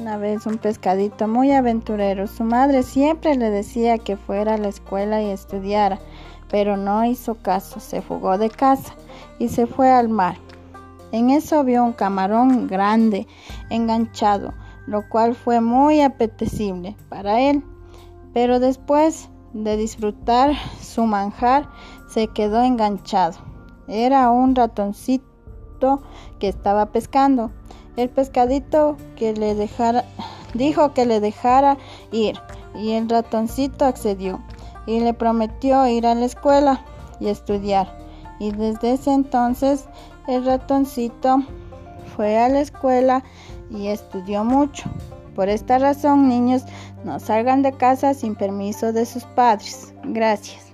una vez un pescadito muy aventurero. Su madre siempre le decía que fuera a la escuela y estudiara, pero no hizo caso, se fugó de casa y se fue al mar. En eso vio un camarón grande enganchado, lo cual fue muy apetecible para él. Pero después de disfrutar su manjar, se quedó enganchado. Era un ratoncito que estaba pescando. El pescadito que le dejara, dijo que le dejara ir y el ratoncito accedió y le prometió ir a la escuela y estudiar. Y desde ese entonces el ratoncito fue a la escuela y estudió mucho. Por esta razón, niños, no salgan de casa sin permiso de sus padres. Gracias.